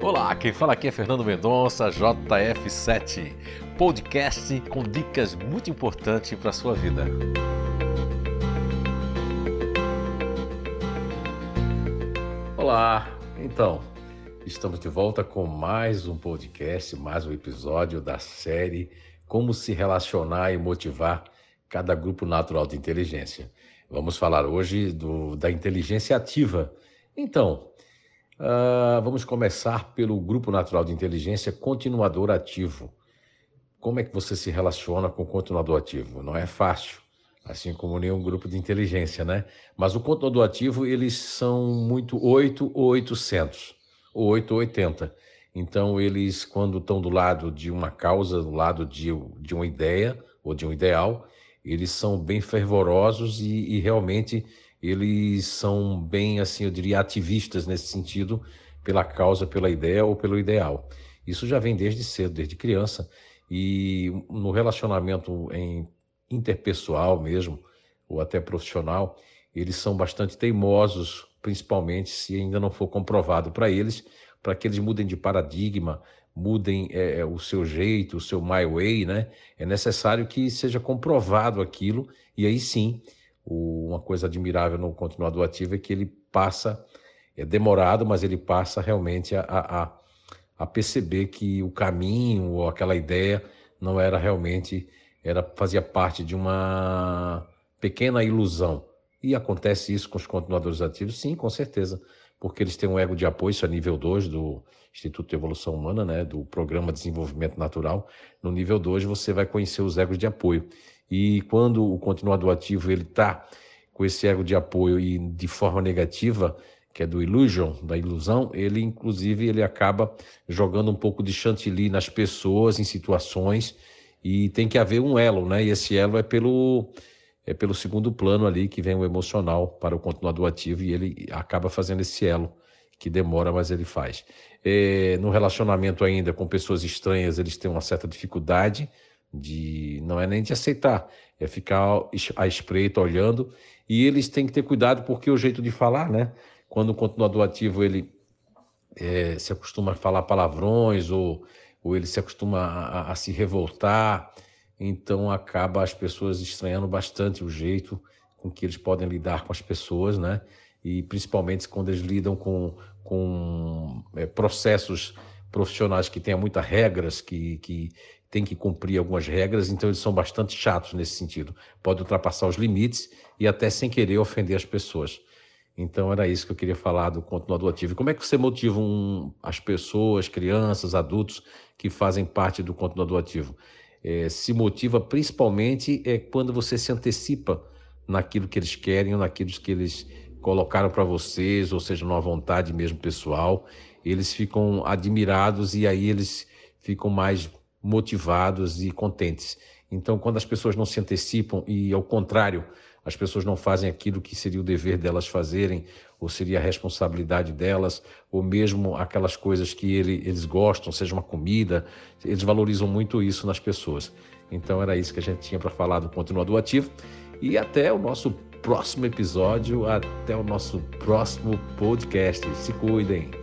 Olá, quem fala aqui é Fernando Mendonça, JF7, podcast com dicas muito importantes para a sua vida. Olá, então, estamos de volta com mais um podcast, mais um episódio da série Como se relacionar e motivar cada grupo natural de inteligência. Vamos falar hoje do, da inteligência ativa. Então, uh, vamos começar pelo grupo natural de inteligência continuador ativo. Como é que você se relaciona com o continuador ativo? Não é fácil, assim como nenhum grupo de inteligência, né? Mas o continuador ativo, eles são muito 8 ou 800, ou 8 ou 80. Então, eles, quando estão do lado de uma causa, do lado de, de uma ideia ou de um ideal, eles são bem fervorosos e, e, realmente eles são bem, assim, eu diria, ativistas nesse sentido, pela causa, pela ideia ou pelo ideal. Isso já vem desde cedo, desde criança, e no relacionamento em interpessoal mesmo, ou até profissional, eles são bastante teimosos, principalmente se ainda não for comprovado para eles, para que eles mudem de paradigma, mudem é, é, o seu jeito, o seu my way, né? É necessário que seja comprovado aquilo e aí sim, o, uma coisa admirável no continuador ativo é que ele passa, é demorado, mas ele passa realmente a, a, a perceber que o caminho ou aquela ideia não era realmente, era fazia parte de uma pequena ilusão. E acontece isso com os continuadores ativos? Sim, com certeza porque eles têm um ego de apoio, isso é nível 2 do Instituto de Evolução Humana, né, do Programa de Desenvolvimento Natural. No nível 2 você vai conhecer os egos de apoio. E quando o continuador ativo ele está com esse ego de apoio e de forma negativa, que é do illusion, da ilusão, ele inclusive ele acaba jogando um pouco de chantilly nas pessoas, em situações, e tem que haver um elo, né? E esse elo é pelo é pelo segundo plano ali que vem o emocional para o continuador ativo e ele acaba fazendo esse elo que demora, mas ele faz. É, no relacionamento ainda com pessoas estranhas, eles têm uma certa dificuldade de não é nem de aceitar, é ficar à espreita olhando e eles têm que ter cuidado porque o jeito de falar, né? Quando o continuador ativo ele é, se acostuma a falar palavrões ou, ou ele se acostuma a, a se revoltar, então acaba as pessoas estranhando bastante o jeito com que eles podem lidar com as pessoas, né? E principalmente quando eles lidam com, com é, processos profissionais que tenham muitas regras, que, que tem que cumprir algumas regras, então eles são bastante chatos nesse sentido. Pode ultrapassar os limites e até sem querer ofender as pessoas. Então era isso que eu queria falar do continuador ativo. Como é que você motiva um, as pessoas, crianças, adultos que fazem parte do continuador ativo? É, se motiva principalmente é quando você se antecipa naquilo que eles querem ou naquilo que eles colocaram para vocês, ou seja, numa vontade mesmo pessoal, eles ficam admirados e aí eles ficam mais motivados e contentes. Então, quando as pessoas não se antecipam e, ao contrário, as pessoas não fazem aquilo que seria o dever delas fazerem, ou seria a responsabilidade delas, ou mesmo aquelas coisas que ele, eles gostam, seja uma comida, eles valorizam muito isso nas pessoas. Então era isso que a gente tinha para falar do continuador ativo. E até o nosso próximo episódio, até o nosso próximo podcast. Se cuidem!